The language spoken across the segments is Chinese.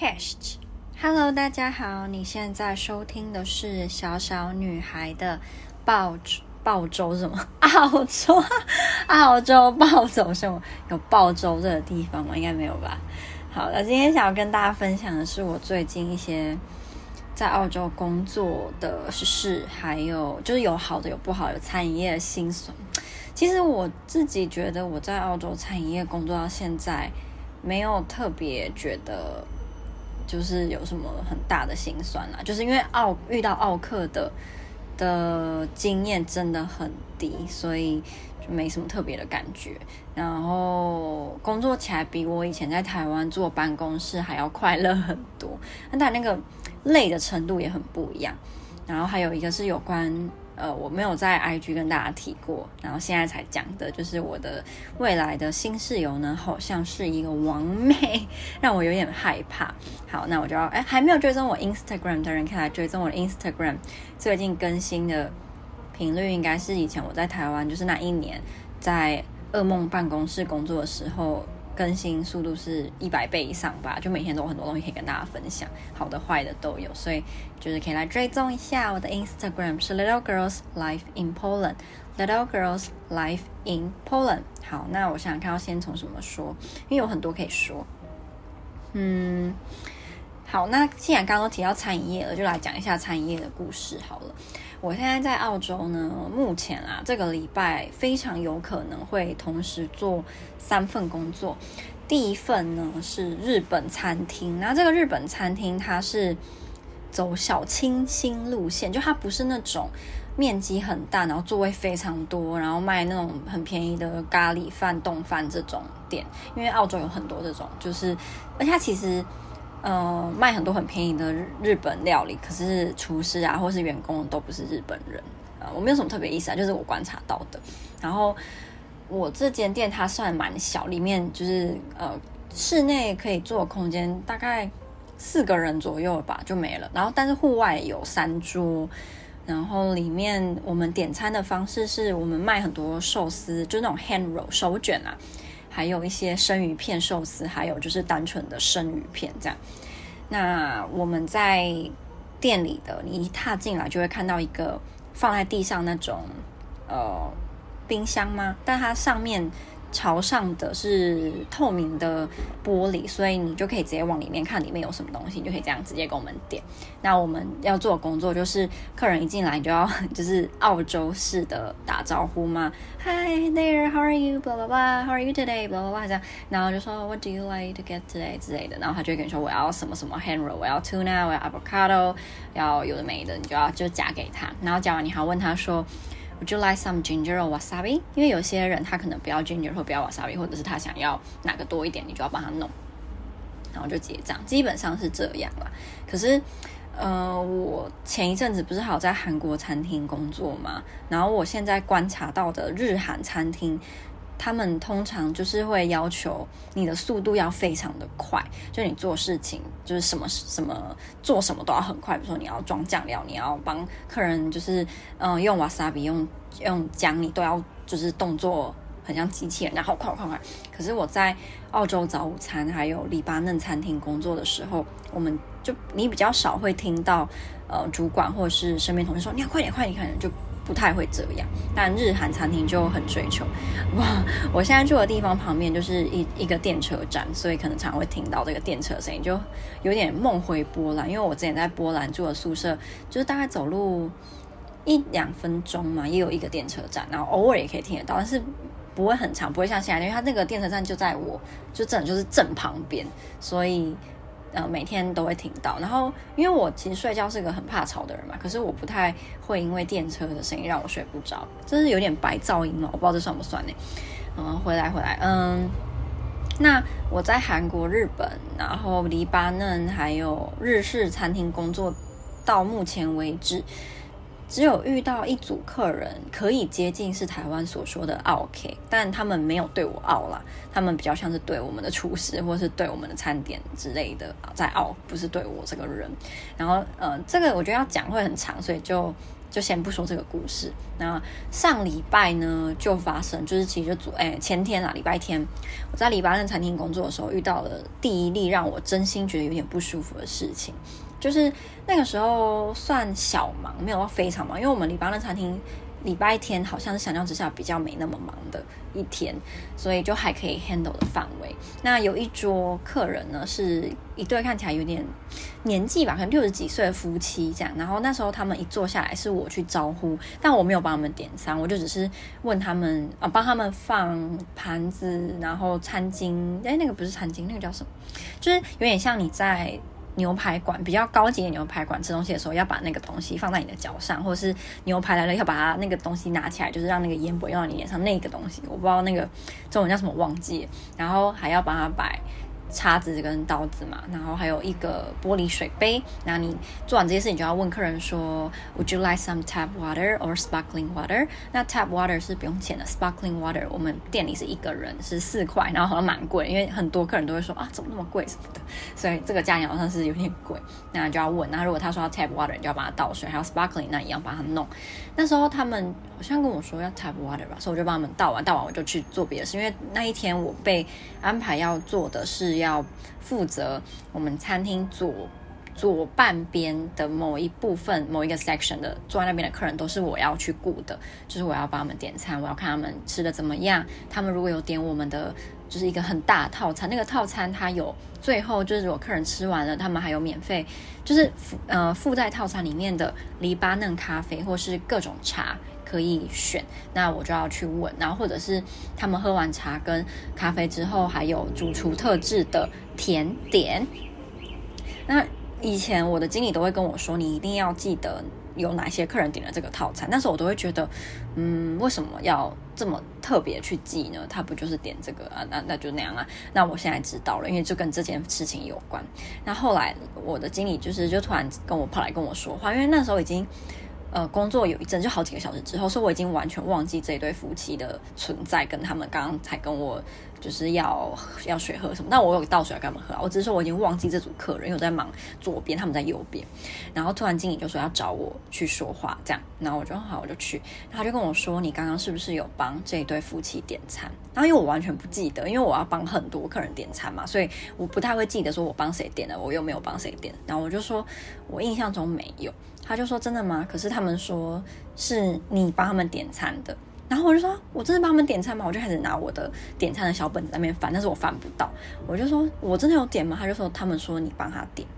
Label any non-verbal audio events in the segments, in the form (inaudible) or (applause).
Podcast，Hello，大家好，你现在收听的是小小女孩的暴暴走什么？(laughs) 澳洲，(laughs) 澳洲暴走什么？有暴走这个地方吗？应该没有吧。好了，今天想要跟大家分享的是我最近一些在澳洲工作的事，还有就是有好的有不好的餐饮业的辛酸。其实我自己觉得我在澳洲餐饮业工作到现在。没有特别觉得就是有什么很大的心酸啦，就是因为澳遇到澳客的的经验真的很低，所以就没什么特别的感觉。然后工作起来比我以前在台湾坐办公室还要快乐很多，但那个累的程度也很不一样。然后还有一个是有关。呃，我没有在 IG 跟大家提过，然后现在才讲的，就是我的未来的新室友呢，好像是一个王妹，(laughs) 让我有点害怕。好，那我就要，哎，还没有追踪我 Instagram 的人，可以来追踪我的 Instagram。最近更新的频率应该是以前我在台湾，就是那一年在噩梦办公室工作的时候。更新速度是一百倍以上吧，就每天都有很多东西可以跟大家分享，好的坏的都有，所以就是可以来追踪一下我的 Instagram 是 Little Girls Life in Poland，Little Girls Life in Poland。好，那我想看要先从什么说，因为有很多可以说。嗯，好，那既然刚刚提到餐饮业了，就来讲一下餐饮业的故事好了。我现在在澳洲呢，目前啊，这个礼拜非常有可能会同时做三份工作。第一份呢是日本餐厅，那这个日本餐厅它是走小清新路线，就它不是那种面积很大，然后座位非常多，然后卖那种很便宜的咖喱饭、冻饭这种店。因为澳洲有很多这种，就是而且它其实。呃，卖很多很便宜的日日本料理，可是厨师啊，或是员工都不是日本人，呃，我没有什么特别意思啊，就是我观察到的。然后我这间店它算蛮小，里面就是呃室内可以坐空间大概四个人左右吧，就没了。然后但是户外有三桌，然后里面我们点餐的方式是我们卖很多寿司，就那种 hand roll 手卷啊。还有一些生鱼片寿司，还有就是单纯的生鱼片这样。那我们在店里的，你一踏进来就会看到一个放在地上那种呃冰箱吗？但它上面。朝上的是透明的玻璃，所以你就可以直接往里面看里面有什么东西，你就可以这样直接给我们点。那我们要做的工作就是，客人一进来就要就是澳洲式的打招呼嘛，Hi there, how are you? blah blah blah, how are you today? blah blah blah 这样，然后就说 What do you like to get today 之类的，然后他就跟你说我要什么什么 handra 我要 tuna，我要 avocado，要有的没的，你就要就夹给他，然后夹完你还要问他说。Would you like some ginger or wasabi？因为有些人他可能不要 ginger 或不要 wasabi，或者是他想要哪个多一点，你就要帮他弄，然后就结账，基本上是这样啦。可是，呃，我前一阵子不是好在韩国餐厅工作嘛？然后我现在观察到的日韩餐厅。他们通常就是会要求你的速度要非常的快，就你做事情就是什么什么做什么都要很快。比如说你要装酱料，你要帮客人就是嗯、用 wasabi 用用姜，你都要就是动作很像机器人，然后快快快。可是我在澳洲早午餐还有黎巴嫩餐厅工作的时候，我们就你比较少会听到呃主管或者是身边同事说你要快点快点，快点就。不太会这样，但日韩餐厅就很追求。(laughs) 哇，我现在住的地方旁边就是一一个电车站，所以可能常常会听到这个电车声音，就有点梦回波兰。因为我之前在波兰住的宿舍，就是大概走路一两分钟嘛，也有一个电车站，然后偶尔也可以听得到，但是不会很长，不会像现在，因为它那个电车站就在我就正就是正旁边，所以。呃，每天都会听到，然后因为我其实睡觉是个很怕吵的人嘛，可是我不太会因为电车的声音让我睡不着，真是有点白噪音嘛，我不知道这算不算呢？嗯，回来回来，嗯，那我在韩国、日本，然后黎巴嫩还有日式餐厅工作，到目前为止。只有遇到一组客人可以接近是台湾所说的奥客，但他们没有对我奥啦，他们比较像是对我们的厨师或是对我们的餐点之类的在傲，不是对我这个人。然后呃，这个我觉得要讲会很长，所以就就先不说这个故事。那上礼拜呢，就发生，就是其实就昨哎前天啊，礼拜天，我在黎巴嫩餐厅工作的时候，遇到了第一例让我真心觉得有点不舒服的事情。就是那个时候算小忙，没有到非常忙，因为我们黎巴嫩餐厅。礼拜天好像是相较之下比较没那么忙的一天，所以就还可以 handle 的范围。那有一桌客人呢，是一对看起来有点年纪吧，可能六十几岁的夫妻这样。然后那时候他们一坐下来，是我去招呼，但我没有帮他们点餐，我就只是问他们啊，帮他们放盘子，然后餐巾。哎，那个不是餐巾，那个叫什么？就是有点像你在。牛排馆比较高级的牛排馆吃东西的时候，要把那个东西放在你的脚上，或者是牛排来了要把它那个东西拿起来，就是让那个烟不会用到你脸上。那个东西我不知道那个中文叫什么，忘记。然后还要把它摆。叉子跟刀子嘛，然后还有一个玻璃水杯。那你做完这些事情，就要问客人说：“Would you like some tap water or sparkling water？” 那 tap water 是不用钱的，sparkling water 我们店里是一个人是四块，然后好像蛮贵，因为很多客人都会说啊，怎么那么贵什么的，所以这个价钱好像是有点贵。那就要问，那如果他说要 tap water，你就要帮他倒水，还有 sparkling，那一样帮他弄。那时候他们好像跟我说要 tap water 吧，所以我就帮他们倒完，倒完我就去做别的事，因为那一天我被安排要做的是。要负责我们餐厅左左半边的某一部分，某一个 section 的坐在那边的客人都是我要去顾的，就是我要帮他们点餐，我要看他们吃的怎么样。他们如果有点我们的就是一个很大的套餐，那个套餐它有最后就是如果客人吃完了，他们还有免费就是附呃附在套餐里面的黎巴嫩咖啡或是各种茶。可以选，那我就要去问，然后或者是他们喝完茶跟咖啡之后，还有主厨特制的甜点。那以前我的经理都会跟我说，你一定要记得有哪些客人点了这个套餐。但是我都会觉得，嗯，为什么要这么特别去记呢？他不就是点这个啊？那那就那样啊。那我现在知道了，因为就跟这件事情有关。那后来我的经理就是就突然跟我跑来跟我说话，因为那时候已经。呃，工作有一阵，就好几个小时之后，所以我已经完全忘记这一对夫妻的存在，跟他们刚刚才跟我就是要要水喝什么。那我有倒水要给他们喝，我只是说我已经忘记这组客人，因为我在忙左边，他们在右边。然后突然经理就说要找我去说话，这样，然后我就好，我就去。他就跟我说：“你刚刚是不是有帮这一对夫妻点餐？”然后因为我完全不记得，因为我要帮很多客人点餐嘛，所以我不太会记得说我帮谁点的，我又没有帮谁点。然后我就说我印象中没有。他就说：“真的吗？可是他们说是你帮他们点餐的。”然后我就说：“我真的帮他们点餐吗？”我就开始拿我的点餐的小本子在那边翻，但是我翻不到。我就说：“我真的有点吗？”他就说：“他们说你帮他点。”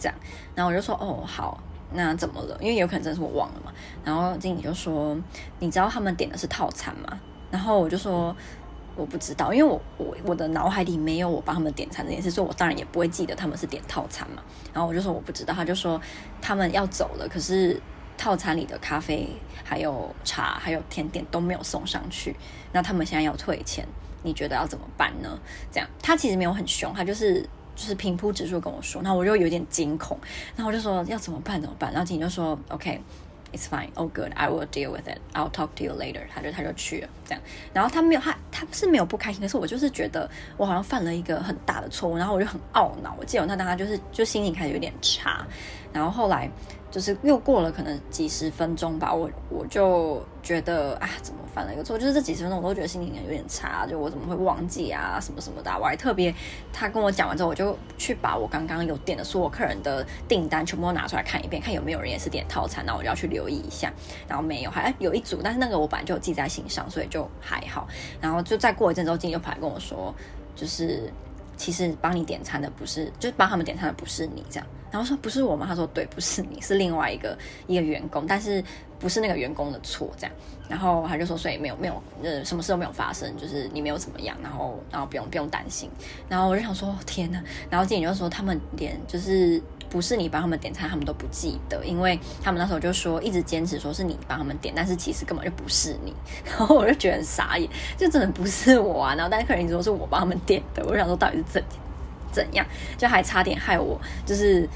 这样，然后我就说：“哦，好，那怎么了？因为有可能真的是我忘了嘛。”然后经理就说：“你知道他们点的是套餐吗？”然后我就说。我不知道，因为我我我的脑海里没有我帮他们点餐这件事，所以我当然也不会记得他们是点套餐嘛。然后我就说我不知道，他就说他们要走了，可是套餐里的咖啡、还有茶、还有甜点都没有送上去，那他们现在要退钱，你觉得要怎么办呢？这样，他其实没有很凶，他就是就是平铺直叙跟我说，然后我就有点惊恐，然后我就说要怎么办？怎么办？然后经理就说 OK。It's fine. Oh, good. I will deal with it. I'll talk to you later. 他就他就去了，这样。然后他没有他他是没有不开心，可是我就是觉得我好像犯了一个很大的错误，然后我就很懊恼。我记得那当时就是就心情开始有点差，然后后来。就是又过了可能几十分钟吧，我我就觉得啊，怎么犯了一个错？就是这几十分钟我都觉得心情有点差，就我怎么会忘记啊，什么什么的。我还特别，他跟我讲完之后，我就去把我刚刚有点的所有客人的订单全部都拿出来看一遍，看有没有人也是点套餐，然后我就要去留意一下。然后没有，还有一组，但是那个我本来就记在心上，所以就还好。然后就再过一阵之后，经理就跑来跟我说，就是。其实帮你点餐的不是，就帮他们点餐的不是你这样。然后说不是我吗？他说对，不是你，(laughs) 是另外一个一个员工，但是不是那个员工的错这样。然后他就说，所以没有没有呃，什么事都没有发生，就是你没有怎么样，然后然后不用不用担心。然后我就想说天哪，然后经理就说他们连就是。不是你帮他们点餐，他们都不记得，因为他们那时候就说一直坚持说是你帮他们点，但是其实根本就不是你。(laughs) 然后我就觉得很傻眼，就真的不是我啊。然后但是客人一直说是我帮他们点的，我就想说到底是怎怎样，就还差点害我，就是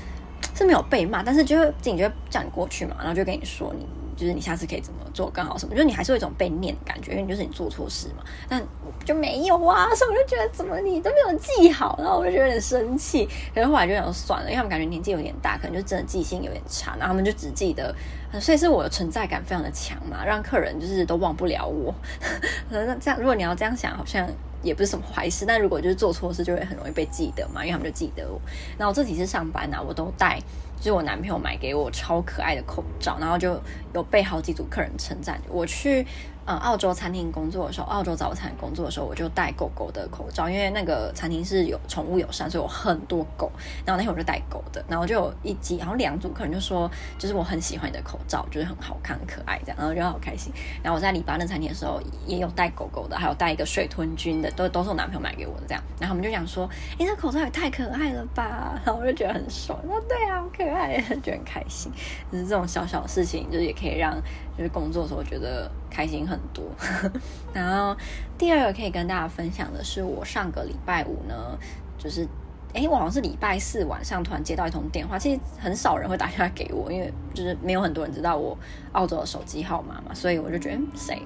是没有被骂，但是就经理就叫你过去嘛，然后就跟你说你。就是你下次可以怎么做更好什么，就是你还是有一种被念的感觉，因为就是你做错事嘛。但就没有啊，所以我就觉得怎么你都没有记好，然后我就觉得有点生气。可是后来就想算了，因为他们感觉年纪有点大，可能就真的记性有点差，然后他们就只记得，所以是我的存在感非常的强嘛，让客人就是都忘不了我。(laughs) 那这样，如果你要这样想，好像。也不是什么坏事，但如果就是做错事，就会很容易被记得嘛，因为他们就记得我。然后这几次上班呢，我都带，就是我男朋友买给我超可爱的口罩，然后就有被好几组客人称赞。我去。嗯，澳洲餐厅工作的时候，澳洲早餐工作的时候，我就戴狗狗的口罩，因为那个餐厅是有宠物友善，所以有很多狗。然后那天我就戴狗的，然后就有一集，然后两组客人就说，就是我很喜欢你的口罩，就是很好看、很可爱这样，然后就好开心。然后我在黎巴嫩餐厅的时候也有戴狗狗的，还有戴一个水豚君的，都都是我男朋友买给我的这样。然后我们就讲说，哎，这口罩也太可爱了吧！(laughs) 然后我就觉得很爽。说对啊，好可爱，就很开心。就是这种小小的事情，就是也可以让就是工作的时候觉得。开心很多，(laughs) 然后第二个可以跟大家分享的是，我上个礼拜五呢，就是诶，我好像是礼拜四晚上突然接到一通电话，其实很少人会打电话给我，因为就是没有很多人知道我澳洲的手机号码嘛，所以我就觉得谁？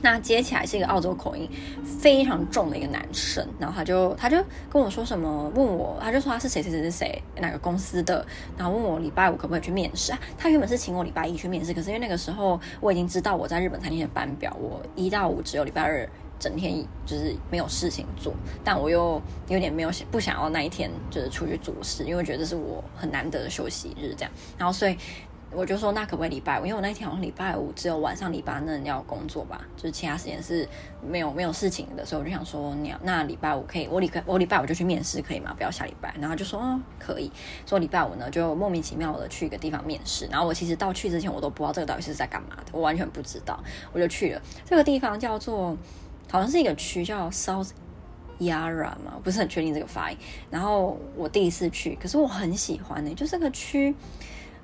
那接起来是一个澳洲口音非常重的一个男生，然后他就他就跟我说什么，问我，他就说他是谁谁谁谁谁哪个公司的，然后问我礼拜五可不可以去面试？他原本是请我礼拜一去面试，可是因为那个时候我已经知道我在日本餐厅的班表，我一到五只有礼拜二整天就是没有事情做，但我又有点没有不想要那一天就是出去做事，因为我觉得这是我很难得的休息日这样，然后所以。我就说那可不可以礼拜五？因为我那天好像礼拜五只有晚上礼拜那要工作吧，就是其他时间是没有没有事情的，所以我就想说你那礼拜五可以，我礼拜我礼拜五就去面试可以吗？不要下礼拜。然后就说哦可以，说礼拜五呢就莫名其妙的去一个地方面试。然后我其实到去之前我都不知道这个到底是在干嘛的，我完全不知道，我就去了这个地方叫做好像是一个区叫 South Yarra 嘛，不是很确定这个发音。然后我第一次去，可是我很喜欢呢、就这个区。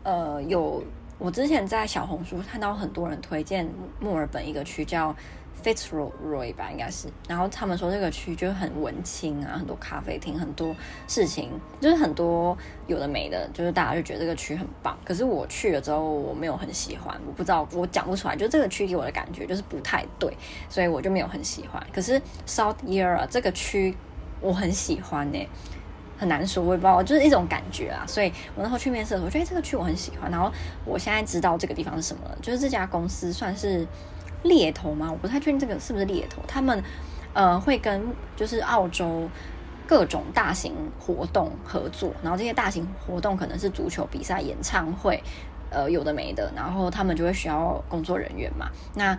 呃，有我之前在小红书看到很多人推荐墨尔本一个区叫 Fitzroy 吧，应该是。然后他们说这个区就很文青啊，很多咖啡厅，很多事情，就是很多有的没的，就是大家就觉得这个区很棒。可是我去了之后，我没有很喜欢，我不知道，我讲不出来，就这个区给我的感觉就是不太对，所以我就没有很喜欢。可是 South Yarra 这个区我很喜欢呢、很难说，我也不知道，就是一种感觉啊。所以我那时候去面试的时候，我觉得这个区我很喜欢。然后我现在知道这个地方是什么了，就是这家公司算是猎头吗？我不太确定这个是不是猎头。他们呃会跟就是澳洲各种大型活动合作，然后这些大型活动可能是足球比赛、演唱会，呃有的没的，然后他们就会需要工作人员嘛。那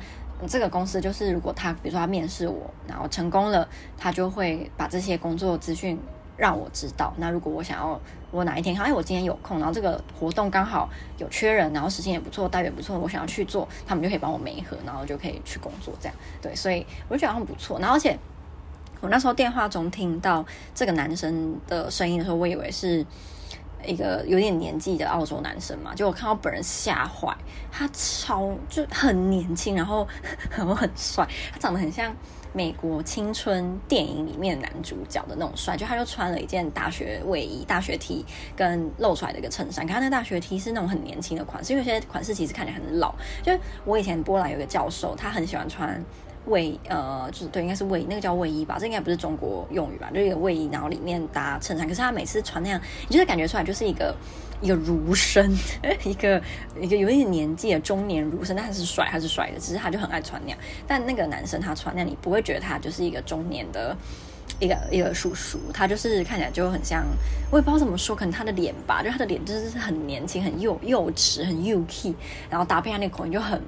这个公司就是如果他比如说他面试我，然后成功了，他就会把这些工作资讯。让我知道。那如果我想要，我哪一天看，哎，我今天有空，然后这个活动刚好有缺人，然后时间也不错，待遇也不错，我想要去做，他们就可以帮我媒合，然后就可以去工作，这样对，所以我就觉得很不错。然后而且我那时候电话中听到这个男生的声音的时候，我以为是一个有点年纪的澳洲男生嘛，就我看到本人吓坏，他超就很年轻，然后 (laughs) 然后很帅，他长得很像。美国青春电影里面男主角的那种帅，就他就穿了一件大学卫衣、大学 T 跟露出来的一个衬衫。可他那大学 T 是那种很年轻的款式，因为有些款式其实看起来很老。就我以前波兰有个教授，他很喜欢穿卫，呃，就是对，应该是卫，那个叫卫衣吧，这应该不是中国用语吧？就是一个卫衣，然后里面搭衬衫。可是他每次穿那样，你就是感觉出来就是一个。一个儒生，(laughs) 一个一个有一点年纪的中年儒生，但他是帅，他是帅的，只是他就很爱穿那样。但那个男生他穿那样，你不会觉得他就是一个中年的一个一个叔叔，他就是看起来就很像，我也不知道怎么说，可能他的脸吧，就他的脸就是很年轻、很幼幼稚、很幼气，然后搭配他那个口音就很。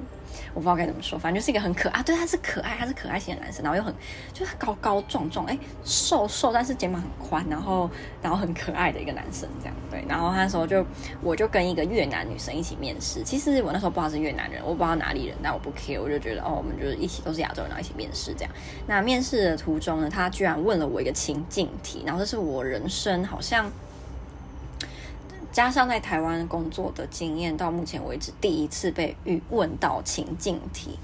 我不知道该怎么说，反正就是一个很可爱，对，他是可爱，他是可爱型的男生，然后又很就是高高壮壮，哎，瘦瘦，但是肩膀很宽，然后然后很可爱的一个男生，这样对。然后他那时候就我就跟一个越南女生一起面试，其实我那时候不知道是越南人，我不知道哪里人，但我不 care，我就觉得哦，我们就是一起都是亚洲人，然后一起面试这样。那面试的途中呢，他居然问了我一个情境题，然后这是我人生好像。加上在台湾工作的经验，到目前为止第一次被遇问到情境题。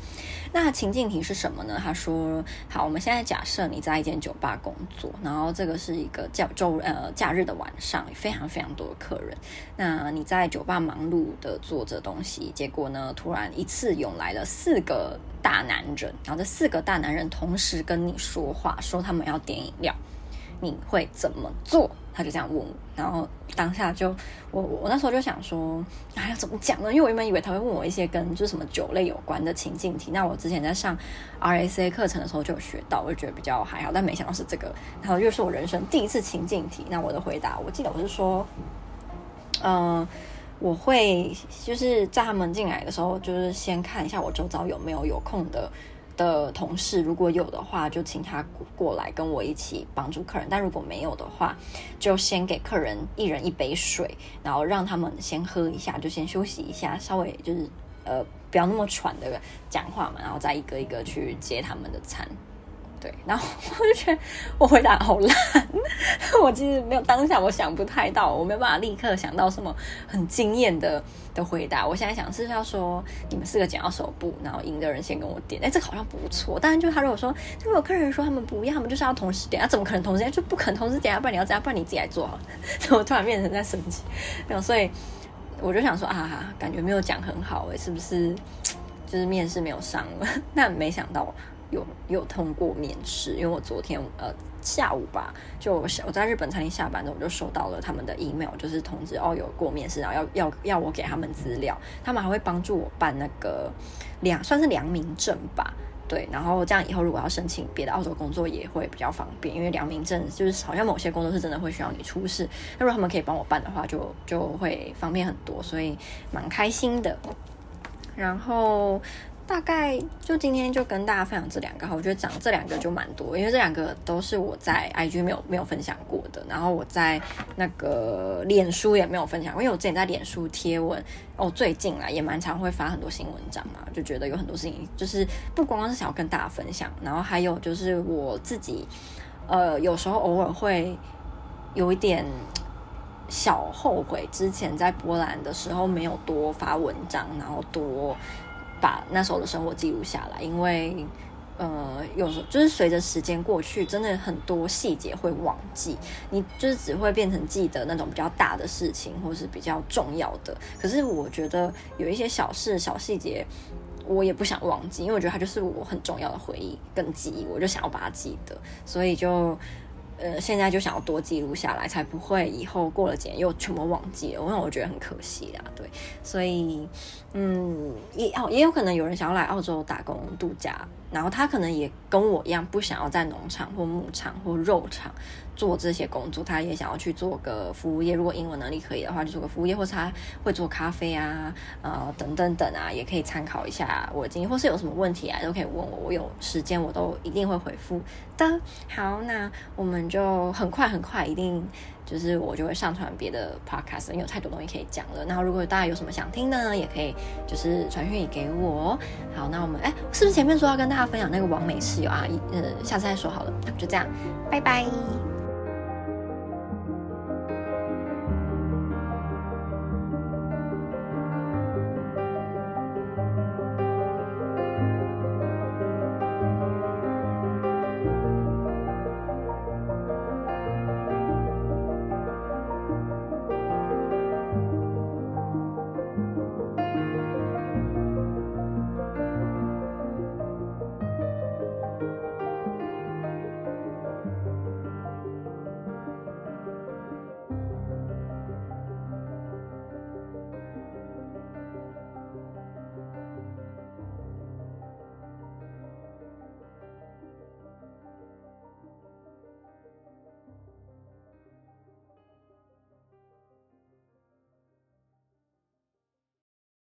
那情境题是什么呢？他说：“好，我们现在假设你在一间酒吧工作，然后这个是一个叫周呃假日的晚上，非常非常多的客人。那你在酒吧忙碌的做着东西，结果呢，突然一次涌来了四个大男人，然后这四个大男人同时跟你说话，说他们要点饮料。”你会怎么做？他就这样问我，然后当下就我我那时候就想说，哎呀，怎么讲呢？因为我原本以为他会问我一些跟就是什么酒类有关的情境题。那我之前在上 RSA 课程的时候就有学到，我就觉得比较还好。但没想到是这个，然后又是我人生第一次情境题。那我的回答，我记得我是说，嗯、我会就是在他们进来的时候，就是先看一下我周遭有没有有空的。的同事如果有的话，就请他过来跟我一起帮助客人；但如果没有的话，就先给客人一人一杯水，然后让他们先喝一下，就先休息一下，稍微就是呃不要那么喘的讲话嘛，然后再一个一个去接他们的餐。对，然后我就觉得我回答好烂，我其实没有当下我想不太到，我没有办法立刻想到什么很惊艳的的回答。我现在想是要说你们四个剪到手部，然后赢的人先跟我点，哎，这个好像不错。但是就他如果说，如果有客人说他们不要，他们就是要同时点，那、啊、怎么可能同时点？就不可能同时点，要不然你要这样，不然你自己来做好了。(laughs) 我突然变成在生气，没有，所以我就想说啊，感觉没有讲很好，哎，是不是？就是面试没有上了，(laughs) 那没想到。有有通过面试，因为我昨天呃下午吧，就我在日本餐厅下班的，我就收到了他们的 email，就是通知哦有过面试，然后要要要我给他们资料，他们还会帮助我办那个良算是良民证吧，对，然后这样以后如果要申请别的澳洲工作也会比较方便，因为良民证就是好像某些工作是真的会需要你出示，那如果他们可以帮我办的话，就就会方便很多，所以蛮开心的，然后。大概就今天就跟大家分享这两个哈，我觉得讲这两个就蛮多，因为这两个都是我在 IG 没有没有分享过的，然后我在那个脸书也没有分享，因为我之前在脸书贴文哦，最近啊也蛮常会发很多新文章嘛，就觉得有很多事情就是不光光是想要跟大家分享，然后还有就是我自己呃有时候偶尔会有一点小后悔，之前在波兰的时候没有多发文章，然后多。把那时候的生活记录下来，因为，呃，有时候就是随着时间过去，真的很多细节会忘记，你就是只会变成记得那种比较大的事情，或是比较重要的。可是我觉得有一些小事、小细节，我也不想忘记，因为我觉得它就是我很重要的回忆跟记忆，我就想要把它记得，所以就。呃，现在就想要多记录下来，才不会以后过了几年又全部忘记了，因为我觉得很可惜啊。对，所以，嗯，也哦，也有可能有人想要来澳洲打工度假。然后他可能也跟我一样，不想要在农场或牧场或肉场做这些工作，他也想要去做个服务业。如果英文能力可以的话，就做个服务业，或者他会做咖啡啊，呃，等等等啊，也可以参考一下我的经验，或是有什么问题啊，都可以问我，我有时间我都一定会回复的。好，那我们就很快很快一定。就是我就会上传别的 podcast，因为有太多东西可以讲了。然后如果大家有什么想听的呢，也可以就是传讯息给我。好，那我们哎，是不是前面说要跟大家分享那个网美室友啊？呃，下次再说好了，就这样，拜拜。